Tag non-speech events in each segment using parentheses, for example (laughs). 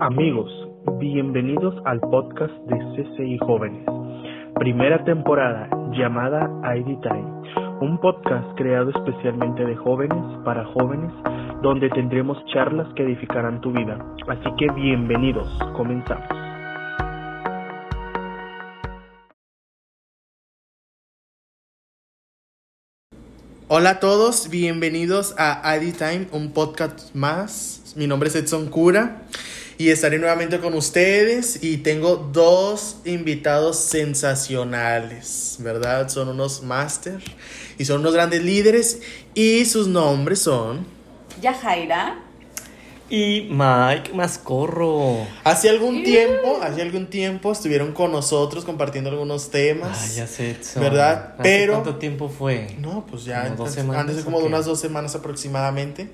Amigos, bienvenidos al podcast de CCI Jóvenes, primera temporada llamada ID Time, un podcast creado especialmente de jóvenes para jóvenes donde tendremos charlas que edificarán tu vida. Así que bienvenidos, comenzamos. Hola a todos, bienvenidos a ID Time, un podcast más. Mi nombre es Edson Cura y estaré nuevamente con ustedes y tengo dos invitados sensacionales, ¿verdad? Son unos máster y son unos grandes líderes y sus nombres son... Yajaira. Y Mike Mascorro. Hace algún tiempo, hace algún tiempo estuvieron con nosotros compartiendo algunos temas. Ah, ya sé, Edson. ¿Verdad? ¿Hace Pero- ¿Cuánto tiempo fue? No, pues ya ¿Como dos antes- semanas antes de como de unas dos semanas aproximadamente.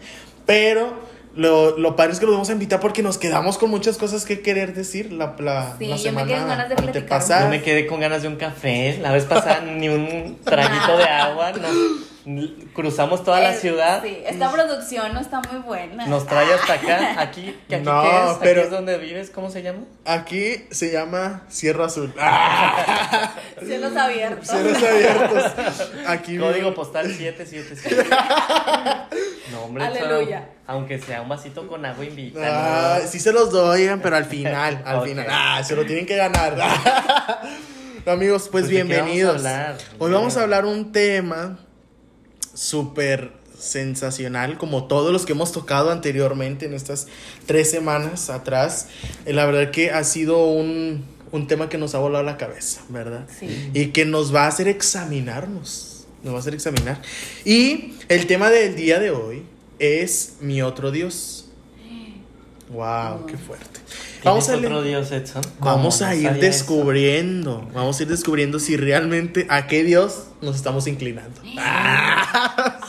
Pero lo, lo padre es que los vamos a invitar porque nos quedamos con muchas cosas que querer decir la, la, Sí, la yo me semana quedé con ganas de platicar. Yo me quedé con ganas de un café. La vez pasada (laughs) ni un traguito de agua. Nos cruzamos toda la ciudad. Sí, esta producción no está muy buena. Nos trae hasta acá. (laughs) Aquí, que aquí No, ¿qué es? pero- Aquí es donde vives. ¿Cómo se llama? Aquí se llama Sierra Azul. (laughs) Cielos abiertos. Cielos abiertos. Aquí Código vivo- postal 777. No, hombre, Aleluya. Aunque sea un vasito con agua, invita. Ah, sí se los doy, pero al final, al (laughs) final. Ah, se lo tienen que ganar. No, (laughs) Amigos, pues, Pues, ¿de qué bienvenidos. vamos a hablar? Hoy vamos a hablar un tema súper sensacional, como todos los que hemos tocado anteriormente en estas tres semanas atrás. Eh, La verdad que ha sido un, un tema que nos ha volado la cabeza, ¿verdad? Sí. Y que nos va a hacer examinarnos. Nos va a hacer examinar. Y el tema del día de hoy es mi otro Dios. Wow, qué fuerte. Vamos a, otro le- Dios, Edson? vamos No, a no ir descubriendo, vamos a ir descubriendo si realmente a qué Dios nos estamos inclinando.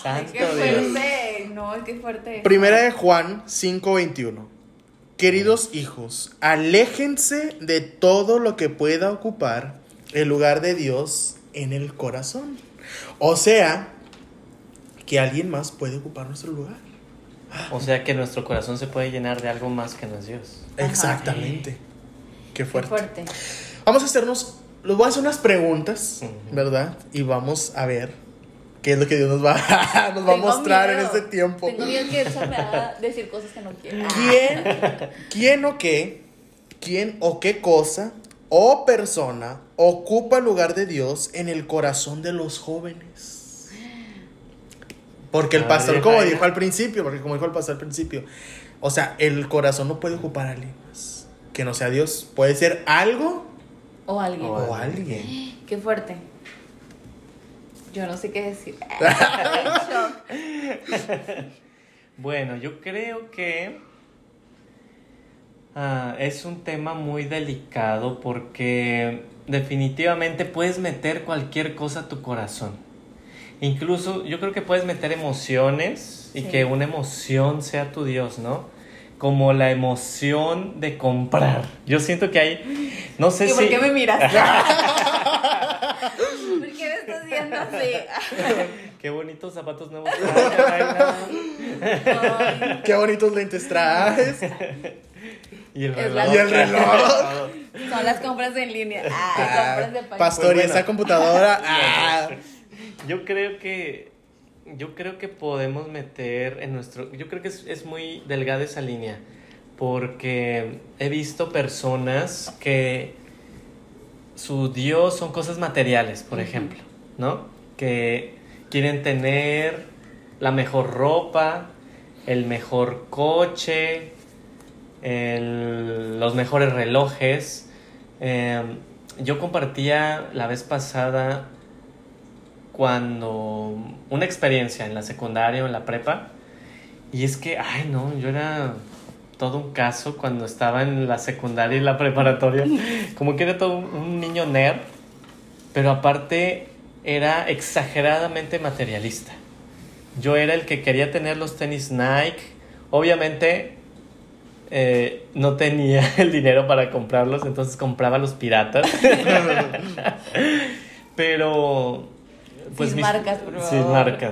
Santo qué Dios. fuerte. No, qué fuerte. Primera de Juan 5:21. Queridos hijos, aléjense de todo lo que pueda ocupar el lugar de Dios en el corazón. O sea, que alguien más puede ocupar nuestro lugar. O sea que nuestro corazón se puede llenar de algo más que no es Dios. Exactamente. Qué Qué fuerte. fuerte. Vamos a hacernos, les voy a hacer unas preguntas. ¿verdad? Y vamos a ver qué es lo que Dios nos va, (laughs) nos va a mostrar en este tiempo. Tengo miedo que eso me haga decir cosas que no quiero. (laughs) ¿Quién, quién o qué, quién o qué cosa o persona ocupa el lugar de Dios en el corazón de los jóvenes? Porque el pastor, como dijo al principio, porque como dijo el pastor al principio, o sea, el corazón no puede ocupar a alguien más que no sea Dios. Puede ser algo O alguien. O alguien. (gasps) Qué fuerte. Yo no sé qué decir. (laughs) (laughs) Bueno, yo creo que ah, es un tema muy delicado porque definitivamente puedes meter cualquier cosa a tu corazón. Incluso yo creo que puedes meter emociones y Sí. que una emoción sea tu Dios, ¿no? Como la emoción de comprar. Yo siento que hay, no sé ¿Y si... por qué me miras? (laughs) ¿Por qué me estás viendo así? (laughs) Qué bonitos zapatos nuevos. traes, Qué bonitos lentes traes. (laughs) Y el reloj. Y el reloj. Son las compras en línea. Ah, Ah, compras de página. Pastor, Pues y bueno. esa computadora. ah. Yo creo que yo creo que podemos meter en nuestro yo creo que es, es muy delgada esa línea porque he visto personas que su Dios son cosas materiales, por ejemplo, ¿no? Que quieren tener la mejor ropa, el mejor coche, el- los mejores relojes. Eh, yo compartía la vez pasada cuando una experiencia en la secundaria o en la prepa y es que, ay no, yo era todo un caso cuando estaba en la secundaria y la preparatoria, (laughs) como que era todo un, niño nerd, pero aparte era exageradamente materialista. Yo era el que quería tener los tenis Nike, obviamente eh, no tenía (laughs) el dinero para comprarlos, entonces compraba los piratas. (laughs) Pero. Pues Sin marcas, por favor. Sin marcas.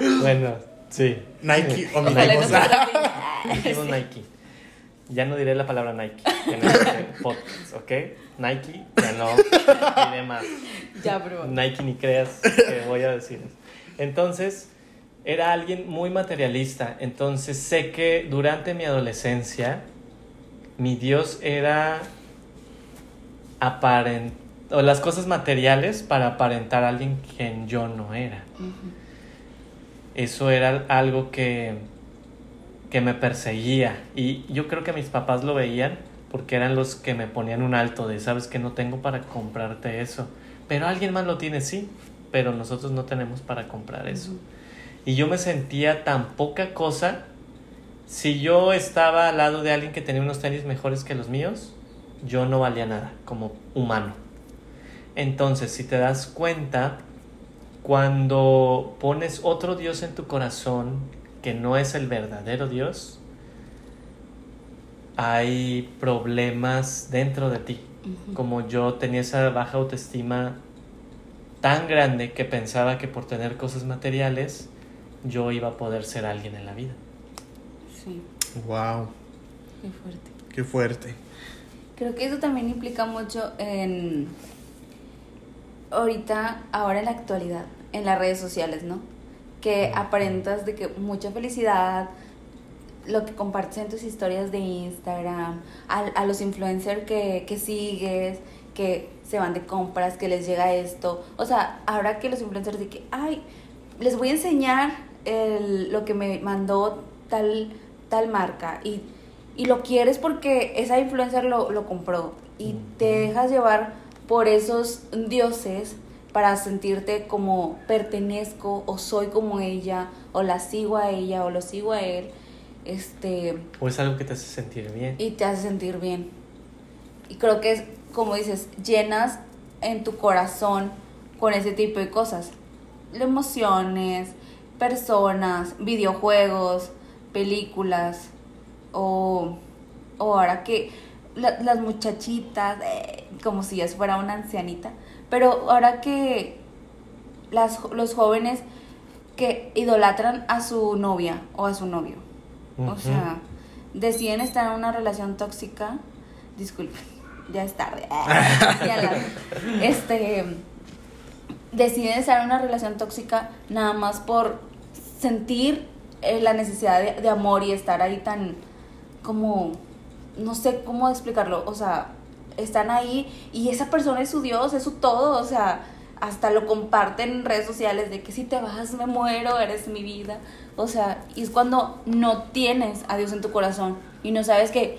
(laughs) bueno, sí. Nike o patrocine. Dijimos Nike. Ya no diré la palabra Nike en este podcast, ¿ok? Nike, ya no diré más. Ya, bro. Nike ni creas que voy a decir eso. Entonces, era alguien muy materialista. Entonces, sé que durante mi adolescencia, mi Dios era aparent o las cosas materiales para aparentar a alguien quien yo no era. Eso era algo que, que me perseguía. Y yo creo que mis papás lo veían porque eran los que me ponían un alto de, sabes que no tengo para comprarte eso. Pero alguien más lo tiene, sí, pero nosotros no tenemos para comprar eso. Y yo me sentía tan poca cosa. Si yo estaba al lado de alguien que tenía unos tenis mejores que los míos, yo no valía nada como humano. Entonces, si te das cuenta, cuando pones otro Dios en tu corazón que no es el verdadero Dios, hay problemas dentro de ti. Como yo tenía esa baja autoestima tan grande que pensaba que por tener cosas materiales yo iba a poder ser alguien en la vida. Sí, Wow, qué fuerte. qué fuerte. Creo que eso también implica mucho en ahorita, ahora en la actualidad, en las redes sociales, ¿no? Que aparentas de que mucha felicidad, lo que compartes en tus historias de Instagram, a, a los influencers que, que sigues, que se van de compras, que les llega esto. O sea, ahora que los influencers de que, ay, les voy a enseñar el- lo que me mandó tal, tal marca y, y lo quieres porque esa influencer lo, lo compró y te dejas llevar por esos dioses para sentirte como pertenezco o soy como ella o la sigo a ella o lo sigo a él este O es algo que te hace sentir bien. y te hace sentir bien. Y creo que es, como dices, llenas en tu corazón con ese tipo de cosas. Emociones, personas, videojuegos, películas, o, o ahora que la- las muchachitas, eh, como si ya fuera una ancianita, pero ahora que las, los jóvenes que idolatran a su novia o a su novio. O sea, deciden estar en una relación tóxica. Disculpen, (laughs) ya es tarde. (laughs) Este, deciden estar en una relación tóxica nada más por sentir eh, la necesidad de, de amor y estar ahí tan como no sé cómo explicarlo, o sea, están ahí y esa persona es su Dios, es su todo, o sea, hasta lo comparten en redes sociales de que si te vas me muero, eres mi vida, o sea, y es cuando no tienes a Dios en tu corazón y no sabes que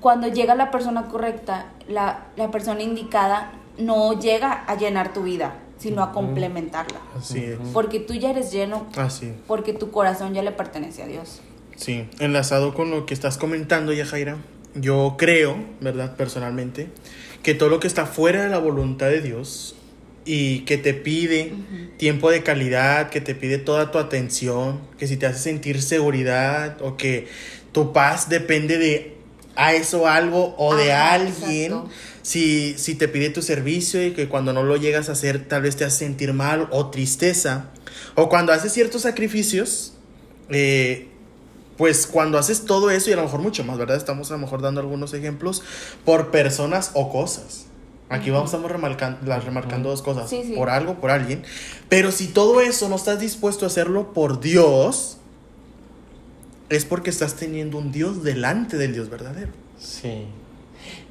cuando llega la persona correcta, la, la persona indicada no llega a llenar tu vida, sino a complementarla, Así es. porque tú ya eres lleno, Así. porque tu corazón ya le pertenece a Dios. Sí, enlazado con lo que estás comentando, Yajaira, yo creo, ¿verdad? Personalmente, que todo lo que está fuera de la voluntad de Dios y que te pide tiempo de calidad, que te pide toda tu atención, que si te hace sentir seguridad o que tu paz depende de a eso algo o de Ajá, alguien, exacto. si, si te pide tu servicio y que cuando no lo llegas a hacer tal vez te hace sentir mal o tristeza, o cuando haces ciertos sacrificios, eh, pues cuando haces todo eso y a lo mejor mucho más, ¿verdad? Estamos a lo mejor dando algunos ejemplos por personas o cosas. Aquí vamos, estamos remarcando, las- remarcando dos cosas, Sí, sí. por algo, por alguien. Pero si todo eso no estás dispuesto a hacerlo por Dios, es porque estás teniendo un Dios delante del Dios verdadero. Sí.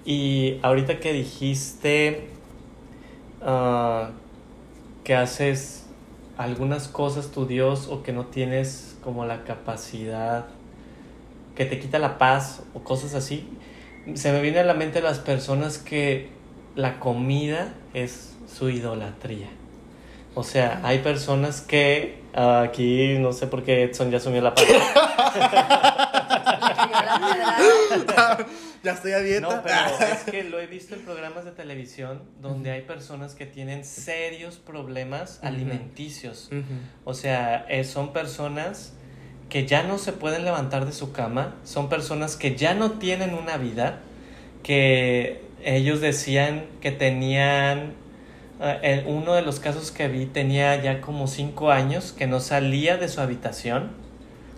Y ahorita que dijiste ah, que haces algunas cosas tu Dios o que no tienes como la capacidad, que te quita la paz o cosas así, se me viene a la mente las personas que la comida es su idolatría. O sea, hay personas que ah, aquí no sé por qué Edson ya asumió la palabra. (laughs) ya estoy a dieta. No, pero (laughs) es que lo he visto en programas de televisión donde hay personas que tienen serios problemas alimenticios. O sea, eh, son personas que ya no se pueden levantar de su cama, son personas que ya no tienen una vida, que ellos decían que tenían, eh, en uno de los casos que vi tenía ya como cinco años que no salía de su habitación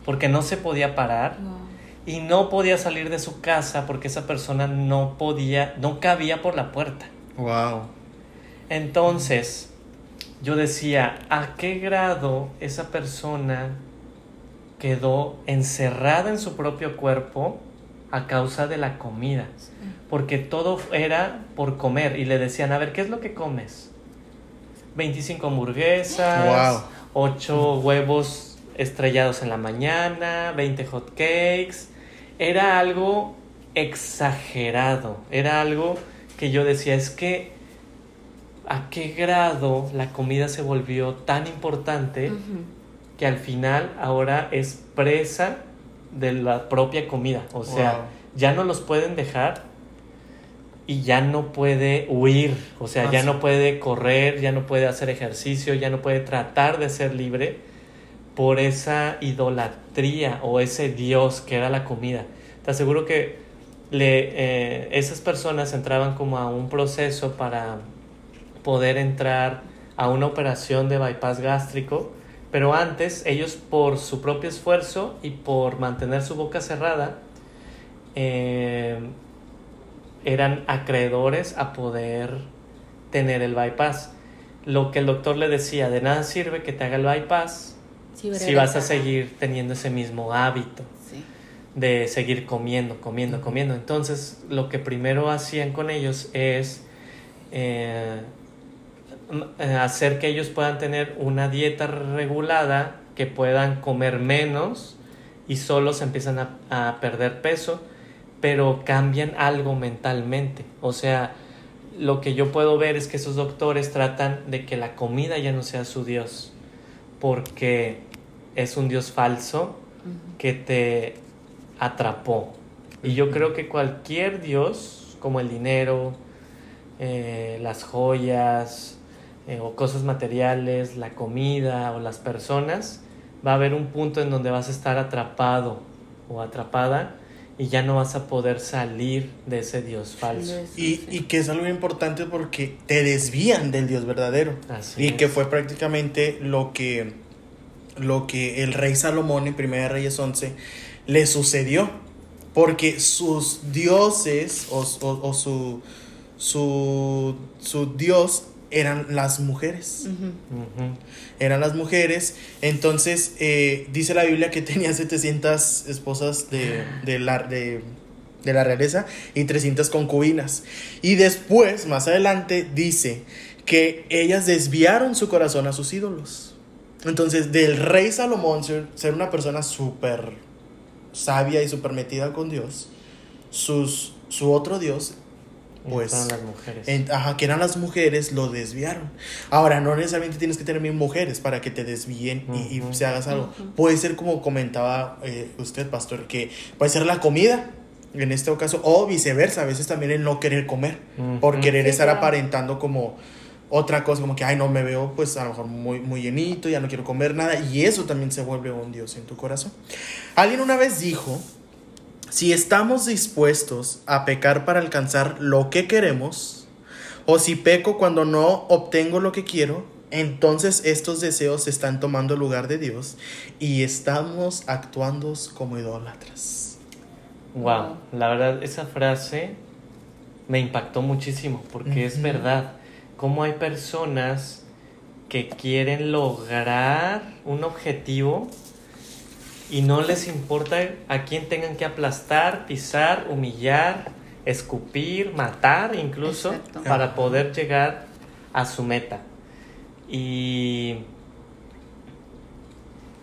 porque no se podía parar No. Y no podía salir de su casa porque esa persona no podía, no cabía por la puerta. Wow. Entonces, yo decía, ¿a qué grado esa persona quedó encerrada en su propio cuerpo a causa de la comida? Porque todo era por comer y le decían, a ver, ¿qué es lo que comes? 25 hamburguesas, 8 huevos estrellados en la mañana, 20 hot cakes. Era algo exagerado, era algo que yo decía, es que a qué grado la comida se volvió tan importante que al final ahora es presa de la propia comida. O sea, ya no los pueden dejar y ya no puede huir, o sea, ya no puede correr, ya no puede hacer ejercicio, ya no puede tratar de ser libre por esa idolatría o ese Dios que era la comida. Te aseguro que le, eh, esas personas entraban como a un proceso para poder entrar a una operación de bypass gástrico, pero antes ellos por su propio esfuerzo y por mantener su boca cerrada, eh, eran acreedores a poder tener el bypass. Lo que el doctor le decía, de nada sirve que te haga el bypass si vas a seguir teniendo ese mismo hábito de seguir comiendo, comiendo, comiendo. Entonces, lo que primero hacían con ellos es eh, eh, hacer que ellos puedan tener una dieta regulada, que puedan comer menos y solo se empiezan a, a perder peso, pero cambian algo mentalmente. O sea, lo que yo puedo ver es que esos doctores tratan de que la comida ya no sea su Dios, porque es un Dios falso que te atrapó. Y yo creo que cualquier Dios, como el dinero, eh, las joyas, eh, o cosas materiales, la comida o las personas, va a haber un punto en donde vas a estar atrapado o atrapada y ya no vas a poder salir de ese Dios falso. Y, y que es algo importante porque te desvían del Dios verdadero. y que fue prácticamente lo que, lo que el rey Salomón en 1 Reyes 11 le sucedió. Porque sus dioses o, o, su, su, su Dios eran las mujeres. Eran las mujeres. Entonces, eh, dice la Biblia que tenía 700 esposas de, de, la, de, la realeza y 300 concubinas. Y después, más adelante, dice que ellas desviaron su corazón a sus ídolos. Entonces, del rey Salomón ser, una persona súper sabia y súper metida con Dios, sus, su otro Dios pues las mujeres. ajá, que eran las mujeres, lo desviaron. Ahora, no necesariamente tienes que tener mil mujeres para que te desvíen y, se hagas algo. Puede ser como comentaba eh, usted, pastor, que puede ser la comida, en este caso, o viceversa, a veces también el no querer comer, por querer estar aparentando como otra cosa, como que, ay, no me veo, pues a lo mejor muy, muy llenito, ya no quiero comer nada, y eso también se vuelve un Dios en tu corazón. Alguien una vez dijo si estamos dispuestos a pecar para alcanzar lo que queremos, o si peco cuando no obtengo lo que quiero, entonces estos deseos están tomando lugar de Dios y estamos actuando como idólatras. Wow, la verdad esa frase me impactó muchísimo porque es verdad. Cómo hay personas que quieren lograr un objetivo y no les importa a quién tengan que aplastar, pisar, humillar, escupir, matar incluso para poder llegar a su meta. Y,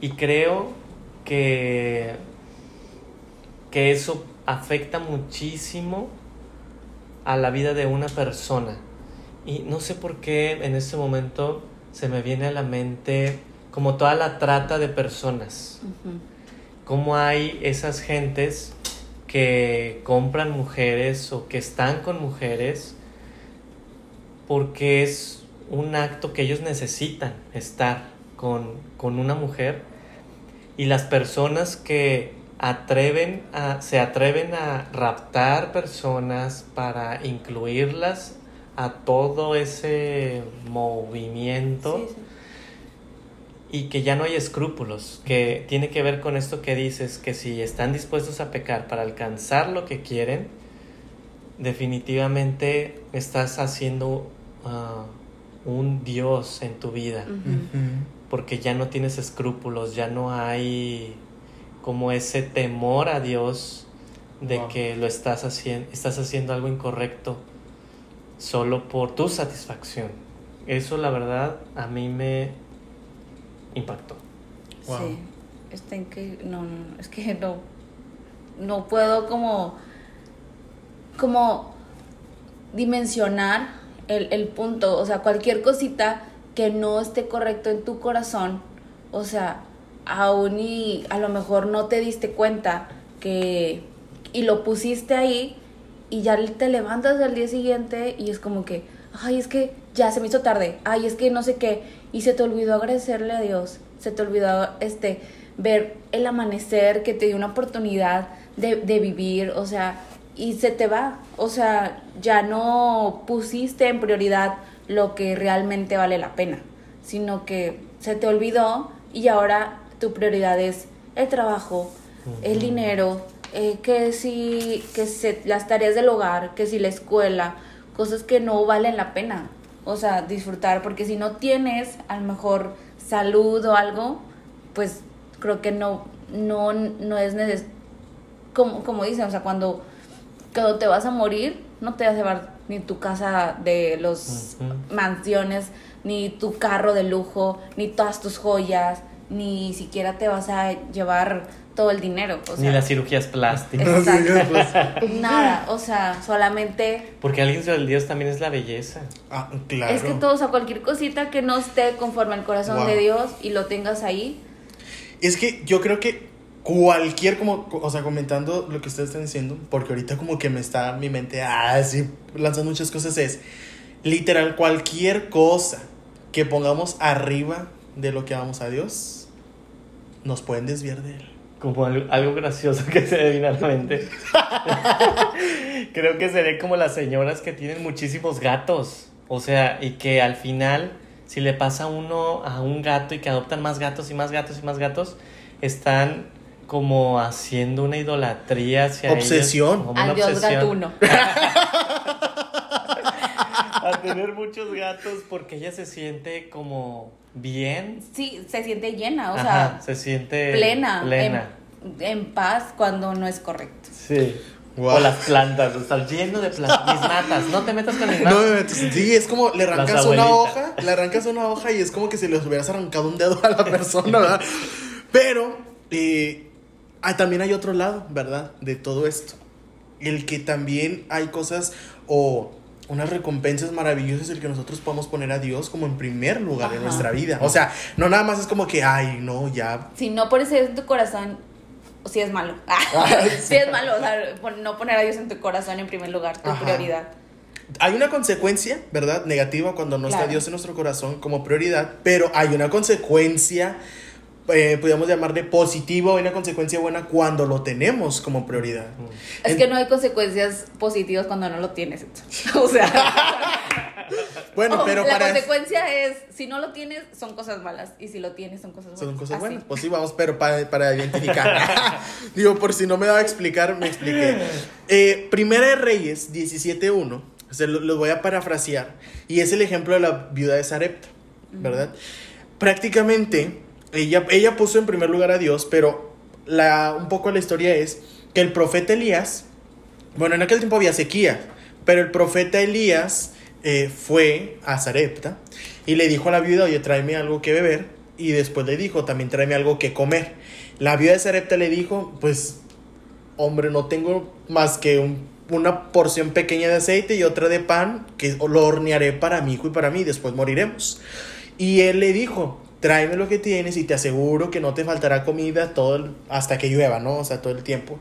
y creo que, que eso afecta muchísimo a la vida de una persona. Y no sé por qué en este momento se me viene a la mente como toda la trata de personas. Cómo hay esas gentes que compran mujeres o que están con mujeres porque es un acto que ellos necesitan estar con, con una mujer. Y las personas que atreven a, se atreven a raptar personas para incluirlas a todo ese movimiento y que ya no hay escrúpulos, que tiene que ver con esto que dices, que si están dispuestos a pecar para alcanzar lo que quieren, definitivamente estás haciendo ah, un Dios en tu vida, porque ya no tienes escrúpulos, ya no hay como ese temor a Dios de Wow. que lo estás haciendo, estás haciendo algo incorrecto solo por tu satisfacción. Eso la verdad a mí me impactó. Wow. Sí. Está en que. No, no, es que no. No puedo como. Como. Dimensionar el, el punto. O sea, cualquier cosita que no esté correcto en tu corazón. O sea, aún y a lo mejor no te diste cuenta que. Y lo pusiste ahí. Y ya te levantas al día siguiente y es como que. Ay, es que ya se me hizo tarde. Ay, es que no sé qué. Y se te olvidó agradecerle a Dios. Se te olvidó este ver el amanecer que te dio una oportunidad de, de vivir. O sea, y se te va. O sea, ya no pusiste en prioridad lo que realmente vale la pena. Sino que se te olvidó y ahora tu prioridad es el trabajo, el dinero, eh, que si que se, las tareas del hogar, que si la escuela, cosas que no valen la pena. O sea, disfrutar, porque si no tienes a lo mejor salud o algo, pues creo que no, no, no es necesario. Como, como dicen, o sea, cuando, cuando te vas a morir, no te vas a llevar ni tu casa de los mansiones, ni tu carro de lujo, ni todas tus joyas, ni siquiera te vas a llevar todo el dinero. O Ni sea, las cirugías plásticas. Exacto. Nada, o sea, solamente Porque alguien del Dios también es la belleza. Ah, claro. es que todo, o sea, cualquier cosita que no esté conforme al corazón Wow. de Dios y lo tengas ahí, Es que yo creo que cualquier, como, o sea, comentando lo que ustedes están diciendo, porque ahorita como que me está mi mente así lanzando muchas cosas, es literal cualquier cosa que pongamos arriba de lo que amamos a Dios, nos pueden desviar de él. Como algo, gracioso que se me vino a la mente. (laughs) Creo que seré como las señoras que tienen muchísimos gatos. O sea, y que al final, si le pasa uno a un gato y que adoptan más gatos y más gatos y más gatos, están como haciendo una idolatría hacia ellos, Obsesión. como una obsesión. gatuno. (laughs) A tener muchos gatos porque ella se siente como bien. Sí, se siente llena, o Ajá, sea, se siente plena, plena. En, en paz cuando no es correcto. Sí. Wow. O las plantas, estar lleno de plantas. (laughs) Mis matas, no te metas con mis No, matas. entonces, sí, es como le arrancas una hoja, le arrancas una hoja y es como que si les hubieras arrancado un dedo a la persona, ¿verdad? Pero eh, ah, también hay otro lado, ¿verdad? De todo esto. El que también hay cosas o unas recompensas maravillosas el que nosotros podamos poner a Dios como en primer lugar en Ajá. nuestra vida. O sea, no nada más es como que, ay, no, ya. Si no pones a Dios en tu corazón, si es malo. (laughs) (laughs) si es malo, o sea, no poner a Dios en tu corazón en primer lugar, tu Ajá. prioridad. Hay una consecuencia, ¿verdad? Negativa cuando no está. Dios en nuestro corazón como prioridad, pero hay una consecuencia, eh, podríamos llamarle positiva, o una consecuencia buena cuando lo tenemos como prioridad. Es En- que no hay consecuencias positivas cuando no lo tienes. (laughs) o sea, (laughs) Bueno, o pero la para... consecuencia es, si no lo tienes, son cosas malas. Y si lo tienes, son cosas buenas. Son cosas Así. buenas, pues sí, vamos, pero para, para identificar. (laughs) Digo, por si no me daba a explicar, me expliqué. Eh, Primera de Reyes 17.1, se lo, lo voy a parafrasear, y es el ejemplo de la viuda de Sarepta, ¿verdad? Prácticamente, ella, ella puso en primer lugar a Dios, pero la, un poco la historia es que el profeta Elías, bueno, en aquel tiempo había sequía, pero el profeta Elías eh, fue a Sarepta y le dijo a la viuda, oye, tráeme algo que beber. Y después le dijo, también tráeme algo que comer. La viuda de Sarepta le dijo, pues, hombre, no tengo más que un- una porción pequeña de aceite y otra de pan que lo hornearé para mi hijo y para mí después moriremos. Y él le dijo, tráeme lo que tienes y te aseguro que no te faltará comida todo hasta que llueva, ¿no? O sea, todo el tiempo.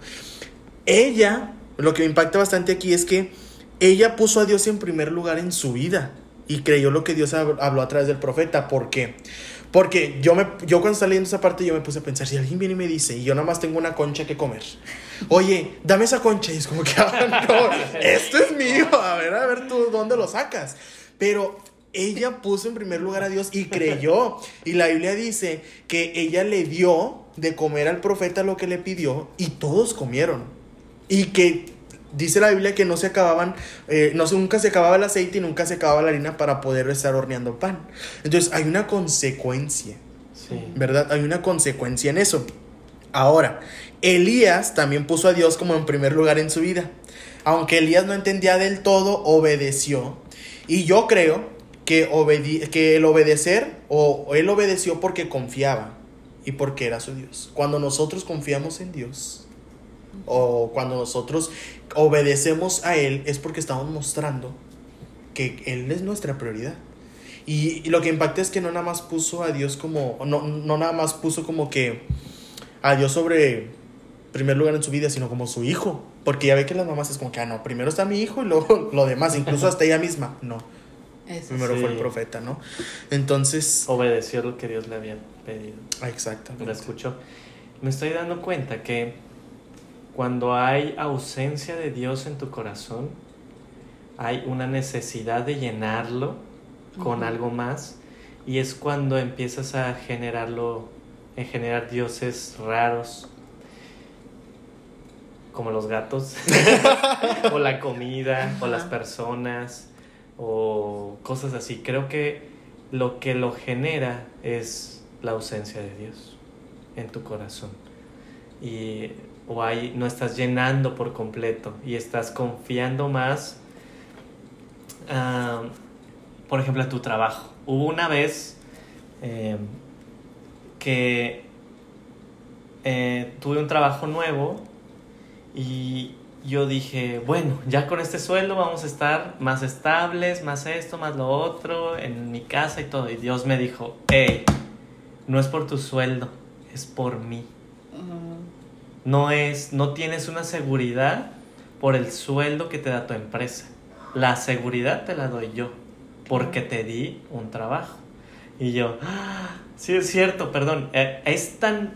Ella, lo que me impacta bastante aquí es que ella puso a Dios en primer lugar en su vida y creyó lo que Dios hab- habló a través del profeta. ¿Por qué? Porque yo, me, yo cuando estaba leyendo esa parte yo me puse a pensar, si alguien viene y me dice, y yo nada más tengo una concha que comer, oye, dame esa concha, y es como que, (laughs) ah, no, esto es mío, a ver, a ver tú, ¿dónde lo sacas? Pero ella puso en primer lugar a Dios y creyó. Y la Biblia dice que ella le dio de comer al profeta lo que le pidió y todos comieron. Y que dice la Biblia que no se acababan, eh, no, nunca se acababa el aceite y nunca se acababa la harina para poder estar horneando pan. Entonces hay una consecuencia, Sí. ¿verdad? Hay una consecuencia en eso. Ahora, Elías también puso a Dios como en primer lugar en su vida. Aunque Elías no entendía del todo, obedeció. Y yo creo que, que el obedecer, o, él obedeció porque confiaba y porque era su Dios. Cuando nosotros confiamos en Dios, o cuando nosotros obedecemos a Él, es porque estamos mostrando que Él es nuestra prioridad. Y, y lo que impacta es que no nada más puso a Dios como, no, no nada más puso como que a Dios sobre primer lugar en su vida, sino como su hijo. Porque ya ve que las mamás es como que, ah, no, primero está mi hijo y luego (laughs) lo demás, incluso hasta ella misma. No, Eso primero Sí. fue el profeta, ¿no? Entonces, Obedeció lo que Dios le había pedido. ah, exactamente. Lo escuchó. Me estoy dando cuenta que cuando hay ausencia de Dios en tu corazón, hay una necesidad de llenarlo con algo más y es cuando empiezas a generarlo, en generar dioses raros como los gatos (laughs) o la comida o las personas o cosas así. Creo que lo que lo genera es la ausencia de Dios en tu corazón. Y o hay, no estás llenando por completo y estás confiando más, ah, por ejemplo, en tu trabajo. Hubo una vez eh, que eh, tuve un trabajo nuevo y yo dije, bueno, ya con este sueldo vamos a estar más estables, más esto, más lo otro, en mi casa y todo. Y Dios me dijo, hey, no es por tu sueldo, es por mí. No es, no tienes una seguridad por el sueldo que te da tu empresa. La seguridad te la doy yo, porque te di un trabajo. Y yo, "Ah, sí es cierto, perdón, eh, es tan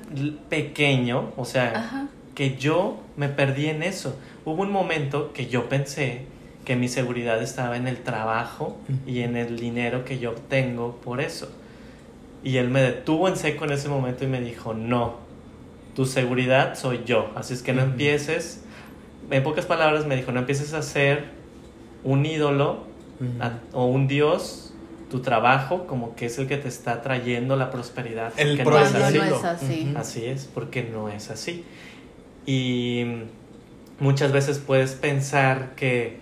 pequeño, o sea, Ajá. que yo me perdí en eso. Hubo un momento que yo pensé que mi seguridad estaba en el trabajo y en el dinero que yo obtengo por eso. Y él me detuvo en seco en ese momento y me dijo, no, tu seguridad soy yo. Así es que no empieces, en pocas palabras me dijo, no empieces a ser un ídolo a- o un dios, tu trabajo como que es el que te está trayendo la prosperidad. El no es Cuando así. no es así. Así es, porque no es así. Y muchas veces puedes pensar que,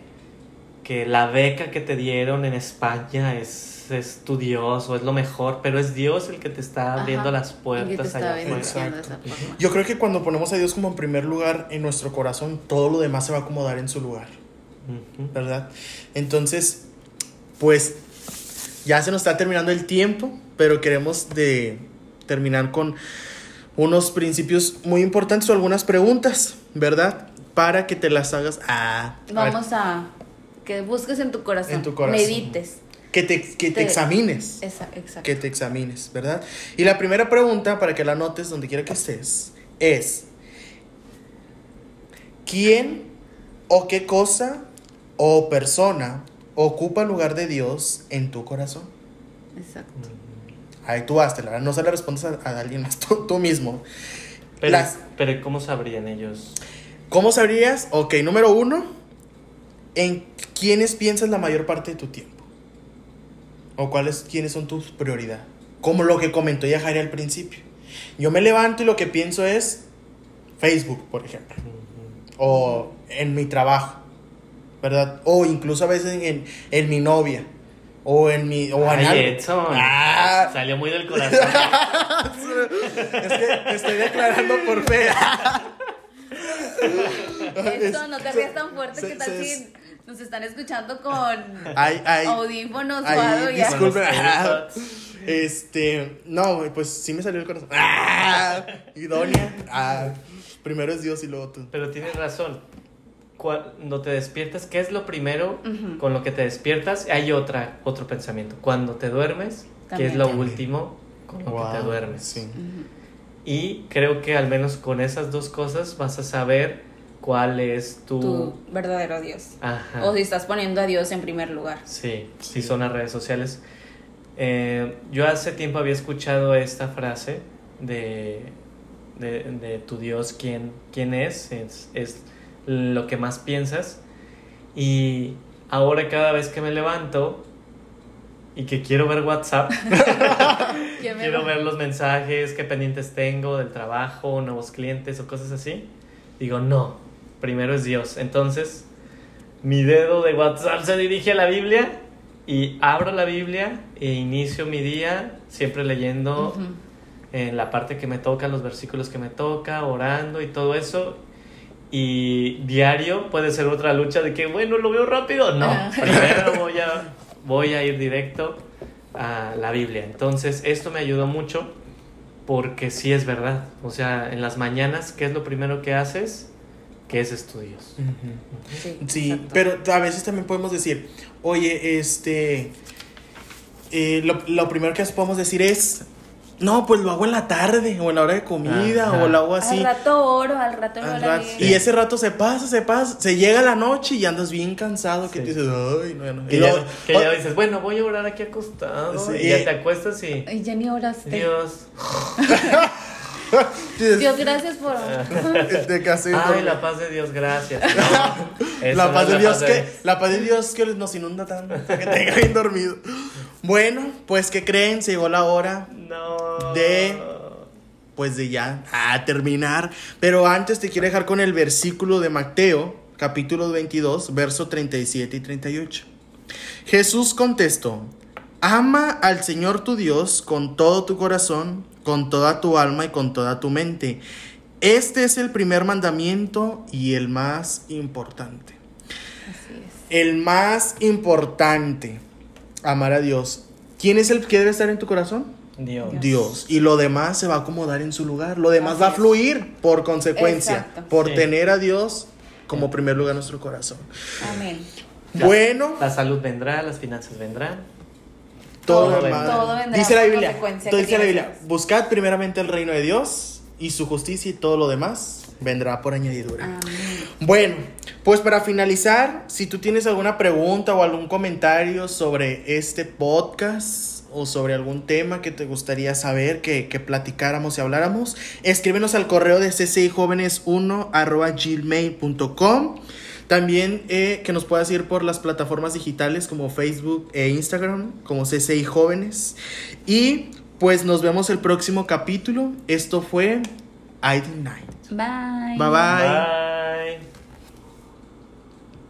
que la beca que te dieron en España es, es tu Dios o es lo mejor, pero es Dios el que te está abriendo Ajá. las puertas allá afuera. Yo creo que cuando ponemos a Dios como en primer lugar en nuestro corazón, todo lo demás se va a acomodar en su lugar. ¿verdad? Entonces, pues ya se nos está terminando el tiempo, pero queremos de terminar con unos principios muy importantes o algunas preguntas, ¿verdad? Para que te las hagas a, a ver, Vamos a que busques en tu corazón. En tu corazón. Medites. que te, que te te- examines. Esa, exacto. que te examines, ¿verdad? Y la primera pregunta, para que la notes donde quiera que estés, es, ¿quién o qué cosa o persona ocupa el lugar de Dios en tu corazón? Exacto. Ahí tú háztela, no se la respondas a, a alguien más, (laughs) tú, tú mismo. Pero, Las- pero ¿cómo sabrían ellos? ¿Cómo sabrías? Ok, número uno, ¿en quiénes piensas la mayor parte de tu tiempo? ¿O cuáles, quiénes son tus prioridades? Como lo que comentó ya Jari al principio. Yo me levanto y lo que pienso es Facebook, por ejemplo. O en mi trabajo, ¿verdad? O incluso a veces en, en mi novia. O en mi... O en Ay, algo. Edson. Ah. Salió muy del corazón. (laughs) Es que me estoy declarando por fe. (laughs) Esto no te rías tan fuerte Se- que tal se- si nos están escuchando con Ay, ay. audífonos o ay, algo ya. Ah. Este, no, pues sí me salió el corazón. ¡Ah! Idonia. Ah, primero es Dios y luego tú. Pero tienes razón. Cuando te despiertas, ¿qué es lo primero con lo que te despiertas? Hay otra, otro pensamiento. Cuando te duermes, ¿qué es lo También. último con lo que te duermes? Sí. Y creo que al menos con esas dos cosas vas a saber cuál es tu... Tu verdadero Dios. Ajá. O si estás poniendo a Dios en primer lugar. Sí, sí son las redes sociales. Eh, yo hace tiempo había escuchado esta frase de, de, de tu Dios, ¿quién, quién es? es? Es lo que más piensas. Y ahora cada vez que me levanto y que quiero ver WhatsApp, ¿Quién (laughs) me (laughs) quiero va- ver los mensajes, qué pendientes tengo del trabajo, nuevos clientes o cosas así, digo, no, primero es Dios. Entonces, mi dedo de WhatsApp se dirige a la Biblia y abro la Biblia e inicio mi día siempre leyendo en la parte que me toca, los versículos que me toca, orando y todo eso. Y diario puede ser otra lucha de que, bueno, lo veo rápido. No, Ah. primero voy a, voy a ir directo a la Biblia. Entonces, esto me ayudó mucho porque sí es verdad. O sea, en las mañanas, ¿qué es lo primero que haces? Que es estudios. Sí, pero a veces también podemos decir, oye, este, eh, lo, lo primero que podemos decir es, no, pues lo hago en la tarde o en la hora de comida Ajá. o lo hago así. Al rato oro, al rato Al la rato-. Y ese rato se pasa, se pasa, se llega la noche y andas bien cansado que Sí. te dices, ay, no, no. Que, Y ya, que ya dices, bueno, voy a orar aquí acostado. Sí. Y ya te acuestas y... Ay, ya ni oraste. Dios. (laughs) Dios, gracias por. (laughs) te casé, Ay, no. la paz de Dios, gracias. No, (laughs) La no paz de la Dios paz que de- la paz de Dios que nos inunda tanto que te bien dormido. Bueno, pues que creen, se llegó la hora No. De- pues de ya a terminar, pero antes te quiero dejar con el versículo de Mateo, capítulo 22, verso 37 y 38. Jesús contestó: Ama al Señor tu Dios con todo tu corazón, con toda tu alma y con toda tu mente. Este es el primer mandamiento y el más importante. Así es. El más importante, amar a Dios. ¿Quién es el que debe estar en tu corazón? Dios. Dios. Y lo demás se va a acomodar en su lugar. Lo demás Así va a fluir por consecuencia. Exacto. Por Sí. tener a Dios como primer lugar en nuestro corazón. Amén. Bueno, La salud vendrá, las finanzas vendrán. todo, todo lo vendrá. demás. Todo vendrá Dice la Biblia. todo dice la Biblia. Buscad primeramente el reino de Dios y su justicia y todo lo demás vendrá por añadidura. Amén. Bueno, pues para finalizar, si tú tienes alguna pregunta o algún comentario sobre este podcast o sobre algún tema que te gustaría saber, que, que platicáramos y habláramos, escríbenos al correo de ccijóvenes1 arroba gmail.com. También eh, que nos puedas ir por las plataformas digitales como Facebook e Instagram, como CCI Jóvenes. Y pues nos vemos el próximo capítulo. Esto fue ID Night. Bye. Bye-bye. Bye.